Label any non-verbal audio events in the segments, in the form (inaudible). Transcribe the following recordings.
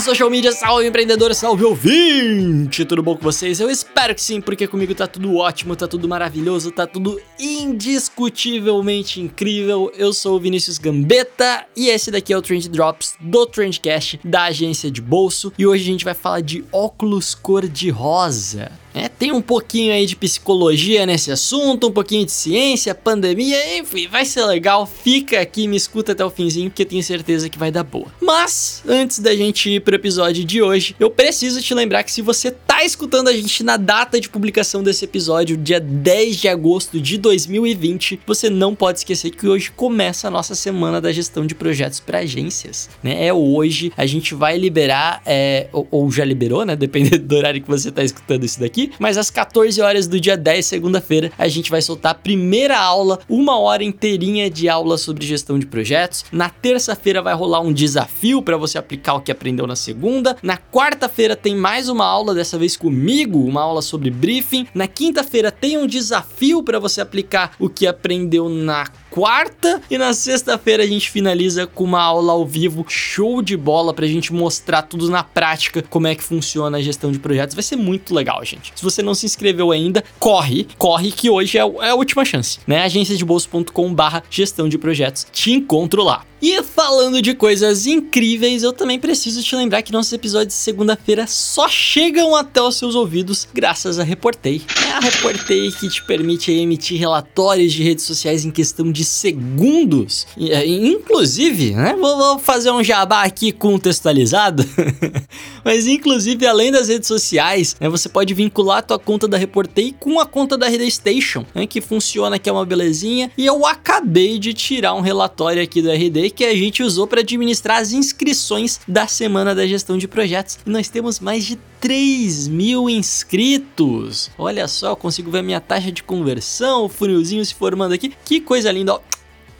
Social media, salve empreendedor, salve ouvinte! Tudo bom com vocês? Eu espero que sim, porque comigo tá tudo ótimo, tá tudo maravilhoso, tá tudo indiscutivelmente incrível. Eu sou o Vinícius Gambetta e esse daqui é o Trend Drops do Trendcast da agência de bolso e hoje a gente vai falar de óculos cor-de-rosa. É, tem um pouquinho aí de psicologia nesse assunto, um pouquinho de ciência, pandemia, enfim, vai ser legal. Fica aqui, me escuta até o finzinho, porque eu tenho certeza que vai dar boa. Mas, antes da gente ir pro episódio de hoje, eu preciso te lembrar que se você tá escutando a gente na data de publicação desse episódio, dia 10 de agosto de 2020, você não pode esquecer que hoje começa a nossa semana da gestão de projetos para agências, né? É hoje, a gente vai liberar, é, ou, ou já liberou, né? (laughs) Dependendo do horário que você tá escutando isso daqui, mas às 14 horas do dia 10, segunda-feira, a gente vai soltar a primeira aula, uma hora inteirinha de aula sobre gestão de projetos. Na terça-feira vai rolar um desafio para você aplicar o que aprendeu na segunda. Na quarta-feira tem mais uma aula, dessa vez comigo, uma aula sobre briefing. Na quinta-feira tem um desafio para você aplicar o que aprendeu na quarta e na sexta-feira a gente finaliza com uma aula ao vivo, show de bola pra gente mostrar tudo na prática como é que funciona a gestão de projetos. Vai ser muito legal, gente. Se você não se inscreveu ainda, corre, corre que hoje é, é a última chance, né? agenciadebolso.com/barra gestão de projetos. Te encontro lá. E falando de coisas incríveis, eu também preciso te lembrar que nossos episódios de segunda-feira só chegam até os seus ouvidos graças a Reportei. É a Reportei que te permite emitir relatórios de redes sociais em questão de segundos. E, é, inclusive, né? Vou, vou fazer um jabá aqui contextualizado. (laughs) Mas inclusive, além das redes sociais, né, você pode vincular a tua conta da Reportei com a conta da RD Station, né, que funciona que é uma belezinha. E eu acabei de tirar um relatório aqui do RD que a gente usou para administrar as inscrições da semana da gestão de projetos. E nós temos mais de 3 mil inscritos. Olha só, consigo ver a minha taxa de conversão, o funilzinho se formando aqui. Que coisa linda, ó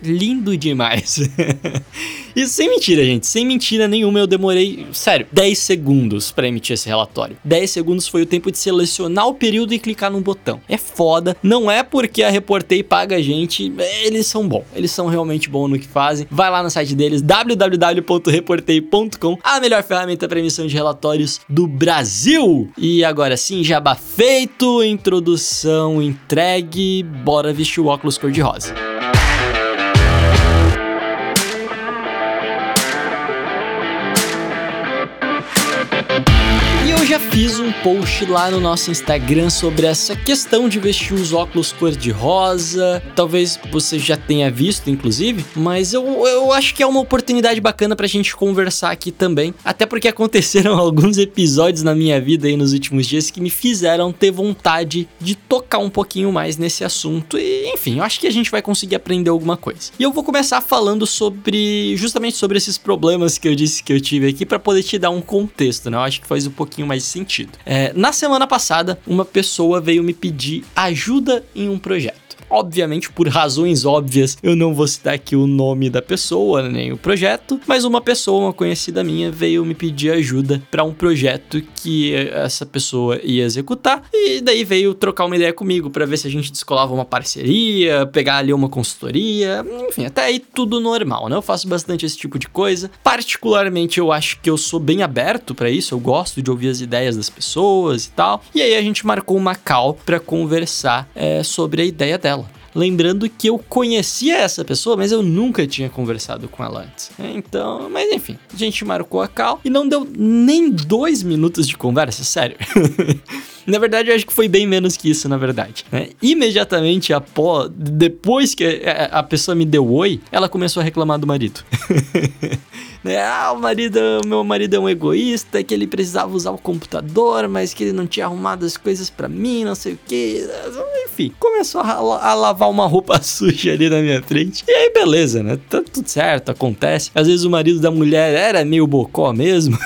lindo demais. (laughs) e sem mentira, gente, sem mentira nenhuma, eu demorei, sério, 10 segundos para emitir esse relatório. 10 segundos foi o tempo de selecionar o período e clicar num botão. É foda, não é porque a Reportei paga a gente, eles são bons, eles são realmente bons no que fazem. Vai lá no site deles, www.reportei.com, a melhor ferramenta para emissão de relatórios do Brasil. E agora sim, jabá feito, introdução entregue, bora vestir o óculos cor-de-rosa. Já fiz um post lá no nosso Instagram sobre essa questão de vestir os óculos cor-de-rosa. Talvez você já tenha visto, inclusive, mas eu, eu acho que é uma oportunidade bacana pra gente conversar aqui também. Até porque aconteceram (laughs) alguns episódios na minha vida aí nos últimos dias que me fizeram ter vontade de tocar um pouquinho mais nesse assunto. E, enfim, eu acho que a gente vai conseguir aprender alguma coisa. E eu vou começar falando sobre, justamente sobre esses problemas que eu disse que eu tive aqui, para poder te dar um contexto, né? Eu acho que faz um pouquinho mais sentido. É, na semana passada, uma pessoa veio me pedir ajuda em um projeto. Obviamente, por razões óbvias, eu não vou citar aqui o nome da pessoa, nem o projeto, mas uma pessoa, uma conhecida minha, veio me pedir ajuda para um projeto que essa pessoa ia executar, e daí veio trocar uma ideia comigo para ver se a gente descolava uma parceria, pegar ali uma consultoria, enfim, até aí tudo normal, né? Eu faço bastante esse tipo de coisa. Particularmente, eu acho que eu sou bem aberto para isso, eu gosto de ouvir as ideias das pessoas e tal. E aí a gente marcou uma call para conversar é, sobre a ideia dela. Lembrando que eu conhecia essa pessoa, mas eu nunca tinha conversado com ela antes. Então, mas enfim, a gente marcou a cal e não deu nem dois minutos de conversa, sério. (laughs) Na verdade, eu acho que foi bem menos que isso, na verdade. Né? Imediatamente após, depois que a pessoa me deu oi, ela começou a reclamar do marido. (laughs) né? Ah, o marido, meu marido é um egoísta, que ele precisava usar o computador, mas que ele não tinha arrumado as coisas para mim, não sei o que. Enfim, começou a, a, lavar uma roupa (laughs) suja ali na minha frente. E aí, beleza, né? Tá tudo certo, acontece. Às vezes o marido da mulher era meio bocó mesmo.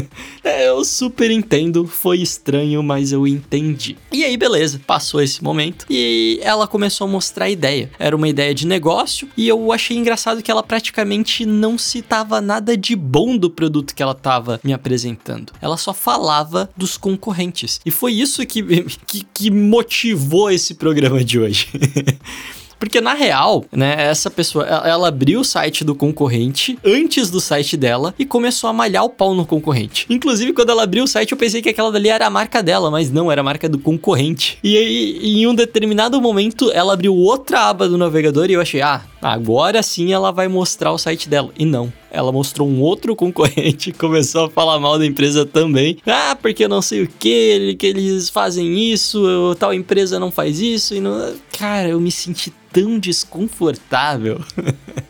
(laughs) é, eu super entendo, foi estranho, mas eu entendi. E aí, beleza, passou esse momento e ela começou a mostrar a ideia. Era uma ideia de negócio e eu achei engraçado que ela praticamente não citava nada de bom do produto que ela estava me apresentando. Ela só falava dos concorrentes. E foi isso que, (laughs) que, que motivou esse programa de hoje. (laughs) Porque na real, né, essa pessoa, ela abriu o site do concorrente antes do site dela e começou a malhar o pau no concorrente. Inclusive, quando ela abriu o site, eu pensei que aquela dali era a marca dela, mas não, era a marca do concorrente. E aí, em um determinado momento, ela abriu outra aba do navegador e eu achei, ah, agora sim ela vai mostrar o site dela. E não ela mostrou um outro (laughs) concorrente começou a falar mal da empresa também. Ah, porque eu não sei o que, que eles fazem isso, tal empresa não faz isso. E não... Cara, eu me senti tão desconfortável. (laughs)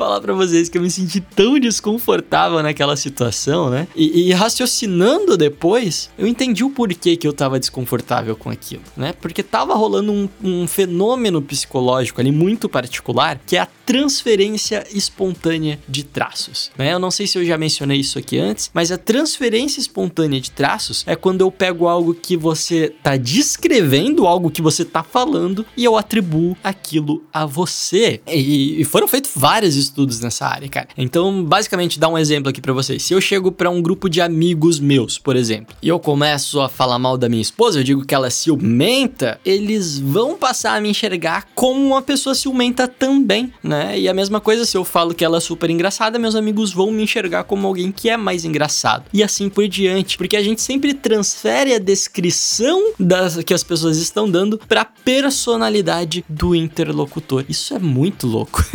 falar para vocês que eu me senti tão desconfortável naquela situação, né? E, e, raciocinando depois, eu entendi o porquê que eu tava desconfortável com aquilo, né? Porque tava rolando um, um fenômeno psicológico ali muito particular, que é a transferência espontânea de traços, né? Eu não sei se eu já mencionei isso aqui antes, mas a transferência espontânea de traços é quando eu pego algo que você tá descrevendo, algo que você tá falando, e eu atribuo aquilo a você. E, e foram feitos vários estudos nessa área, cara. Então, basicamente, dá um exemplo aqui para vocês. Se eu chego para um grupo de amigos meus, por exemplo, e eu começo a falar mal da minha esposa, eu digo que ela é ciumenta, eles vão passar a me enxergar como uma pessoa ciumenta também, né? E a mesma coisa se eu falo que ela é super engraçada, meus amigos vão me enxergar como alguém que é mais engraçado. E assim por diante, porque a gente sempre transfere a descrição das que as pessoas estão dando para personalidade do interlocutor. Isso é muito louco. (laughs)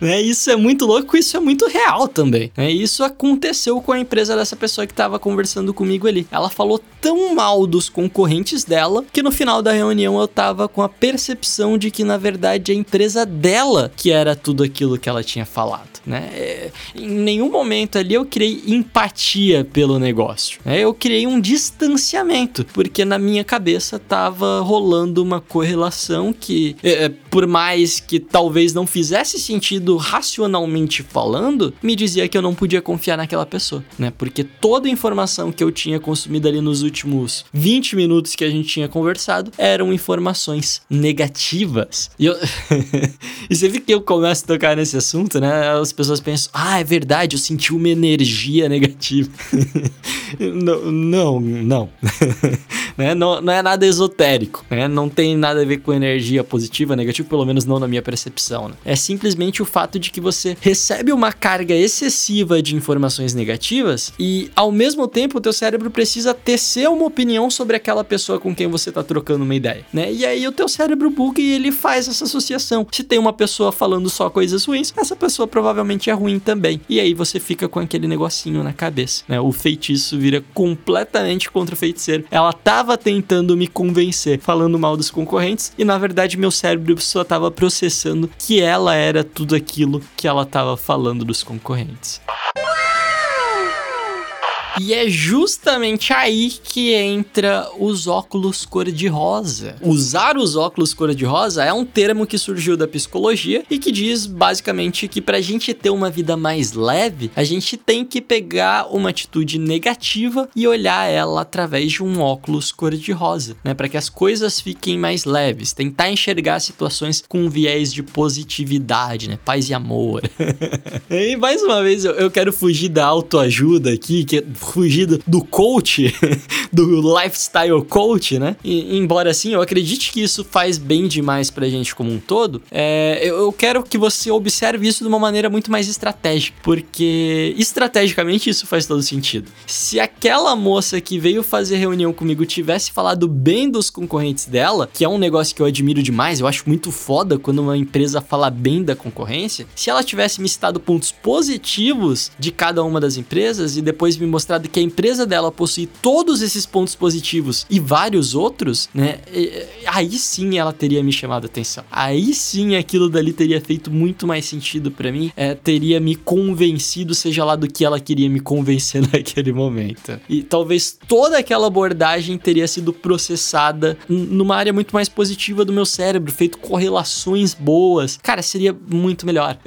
Né? Isso é muito louco, isso é muito real também. Né? Isso aconteceu com a empresa dessa pessoa que estava conversando comigo ali. Ela falou tão mal dos concorrentes dela que no final da reunião eu tava com a percepção de que na verdade a empresa dela que era tudo aquilo que ela tinha falado, né? É, em nenhum momento ali eu criei empatia pelo negócio. Né? Eu criei um distanciamento porque na minha cabeça tava rolando uma correlação que, é, é por mais que talvez não fizesse sentido racionalmente falando, me dizia que eu não podia confiar naquela pessoa, né? Porque toda a informação que eu tinha consumido ali nos últimos 20 minutos que a gente tinha conversado eram informações negativas. E, eu... (laughs) e sempre que eu começo a tocar nesse assunto, né? As pessoas pensam, ah, é verdade, eu senti uma energia negativa. (laughs) não, não, não. (laughs) né? não. Não é nada esotérico, né? Não tem nada a ver com energia positiva, negativa, pelo menos não na minha percepção, né? É simplesmente o fato de que você recebe uma carga excessiva de informações negativas e ao mesmo tempo o teu cérebro precisa tecer uma opinião sobre aquela pessoa com quem você tá trocando uma ideia, né? E aí o teu cérebro buga e ele faz essa associação. Se tem uma pessoa falando só coisas ruins, essa pessoa provavelmente é ruim também. E aí você fica com aquele negocinho na cabeça, né? O feitiço vira completamente contra o feiticeiro. Ela tava tentando me convencer falando mal dos concorrentes e na verdade meu cérebro só tava processando que ela era tudo aquilo que ela estava falando dos concorrentes. E é justamente aí que entra os óculos cor-de-rosa. Usar os óculos cor-de-rosa é um termo que surgiu da psicologia e que diz basicamente que pra gente ter uma vida mais leve, a gente tem que pegar uma atitude negativa e olhar ela através de um óculos cor-de-rosa, né? Para que as coisas fiquem mais leves, tentar enxergar situações com viés de positividade, né? Paz e amor. (laughs) e mais uma vez eu, eu quero fugir da autoajuda aqui, que fugido do coach, (laughs) do lifestyle coach, né? E, embora assim, eu acredite que isso faz bem demais pra gente como um todo, é, eu quero que você observe isso de uma maneira muito mais estratégica, porque estrategicamente isso faz todo sentido. Se aquela moça que veio fazer reunião comigo tivesse falado bem dos concorrentes dela, que é um negócio que eu admiro demais, eu acho muito foda quando uma empresa fala bem da concorrência, se ela tivesse me citado pontos positivos de cada uma das empresas e depois me mostrado demonstrado que a empresa dela possui todos esses pontos positivos e vários outros, né? Aí sim ela teria me chamado a atenção. Aí sim aquilo dali teria feito muito mais sentido para mim, é, teria me convencido, seja lá do que ela queria me convencer (laughs) naquele momento. E talvez toda aquela abordagem teria sido processada numa área muito mais positiva do meu cérebro, feito correlações boas. Cara, seria muito melhor.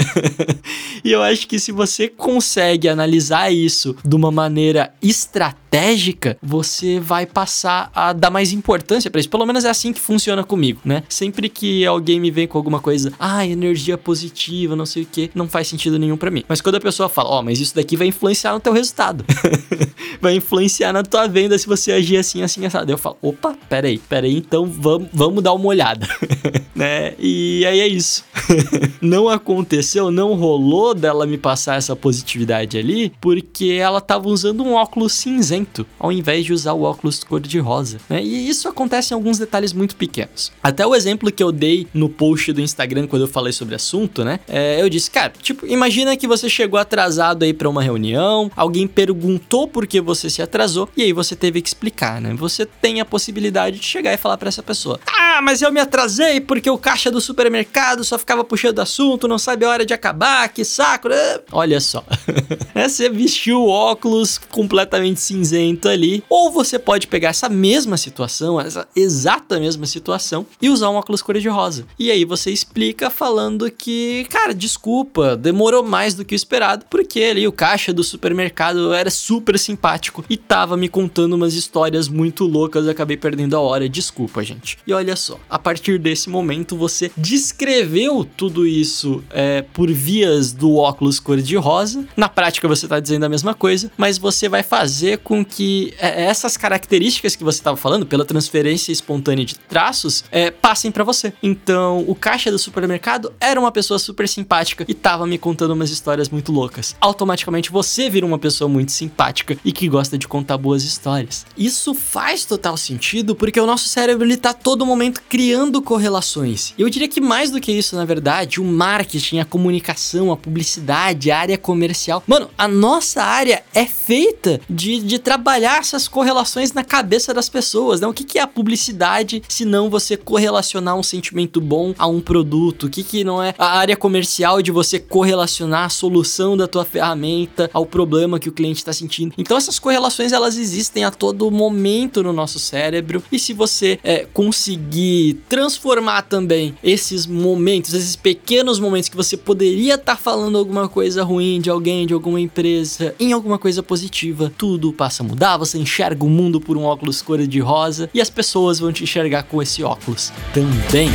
(laughs) e eu acho que se você consegue analisar isso de uma maneira estratégica, você vai passar a dar mais importância para isso. Pelo menos é assim que funciona comigo, né? Sempre que alguém me vem com alguma coisa, ah, energia positiva, não sei o que, não faz sentido nenhum para mim. Mas quando a pessoa fala, ó, oh, mas isso daqui vai influenciar no teu resultado. (laughs) vai influenciar na tua venda se você agir assim, assim, assado. Eu falo, opa, peraí, peraí, então vamos, vamos dar uma olhada. (laughs) né? E aí é isso. (laughs) não aconteceu, não rolou dela me passar essa positividade ali, porque ela tava usando um óculos cinzento, ao invés de usar o óculos cor-de-rosa, né? E isso acontece em alguns detalhes muito pequenos. Até o exemplo que eu dei no post do Instagram quando eu falei sobre o assunto, né? É, eu disse, cara, tipo, imagina que você chegou atrasado aí para uma reunião, alguém perguntou por que você se atrasou e aí você teve que explicar, né? Você tem a possibilidade de chegar e falar para essa pessoa: "Ah, mas eu me atrasei porque o caixa do supermercado só ficava puxando assunto, não sabe a hora de acabar, que saco". Né? Olha só. (laughs) É, você vestiu o óculos completamente cinzento ali, ou você pode pegar essa mesma situação, essa exata mesma situação e usar um óculos cor-de-rosa. E aí você explica falando que, cara, desculpa, demorou mais do que o esperado, porque ali o caixa do supermercado era super simpático e tava me contando umas histórias muito loucas, acabei perdendo a hora. Desculpa, gente. E olha só, a partir desse momento você descreveu tudo isso é, por vias do óculos cor-de-rosa. Na prática você tá dizendo a mesma coisa, mas você vai fazer com que é, essas características que você estava falando, pela transferência espontânea de traços, é, passem para você. Então, o caixa do supermercado era uma pessoa super simpática e tava me contando umas histórias muito loucas. Automaticamente você vira uma pessoa muito simpática e que gosta de contar boas histórias. Isso faz total sentido porque o nosso cérebro ele tá todo momento criando correlações. Eu diria que mais do que isso, na verdade, o marketing, a comunicação, a publicidade, a área comercial. Mano, a nossa área é feita de, de trabalhar essas correlações na cabeça das pessoas, né? O que, que é a publicidade se não você correlacionar um sentimento bom a um produto? O que, que não é a área comercial de você correlacionar a solução da tua ferramenta ao problema que o cliente está sentindo? Então essas correlações elas existem a todo momento no nosso cérebro e se você é, conseguir transformar também esses momentos, esses pequenos momentos que você poderia estar tá falando alguma coisa ruim de alguém, de alguma empresa, em alguma coisa positiva, tudo passa a mudar. Você enxerga o mundo por um óculos cor de rosa e as pessoas vão te enxergar com esse óculos também.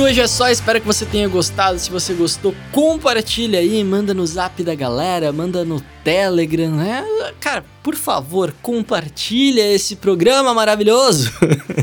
Por hoje é só. Espero que você tenha gostado. Se você gostou, compartilha aí, manda no zap da galera, manda no Telegram, né? Cara, por favor, compartilha esse programa maravilhoso.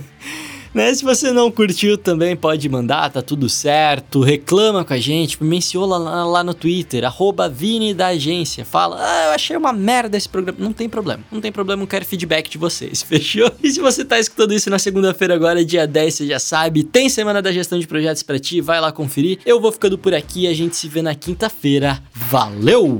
(laughs) Né? Se você não curtiu também pode mandar, tá tudo certo. Reclama com a gente, menciona lá, lá no Twitter, arroba Vini da agência. Fala, ah, eu achei uma merda esse programa. Não tem problema, não tem problema, eu quero feedback de vocês, (laughs) fechou? E se você tá escutando isso na segunda-feira agora, dia 10, você já sabe, tem Semana da Gestão de Projetos para ti, vai lá conferir. Eu vou ficando por aqui, a gente se vê na quinta-feira. Valeu!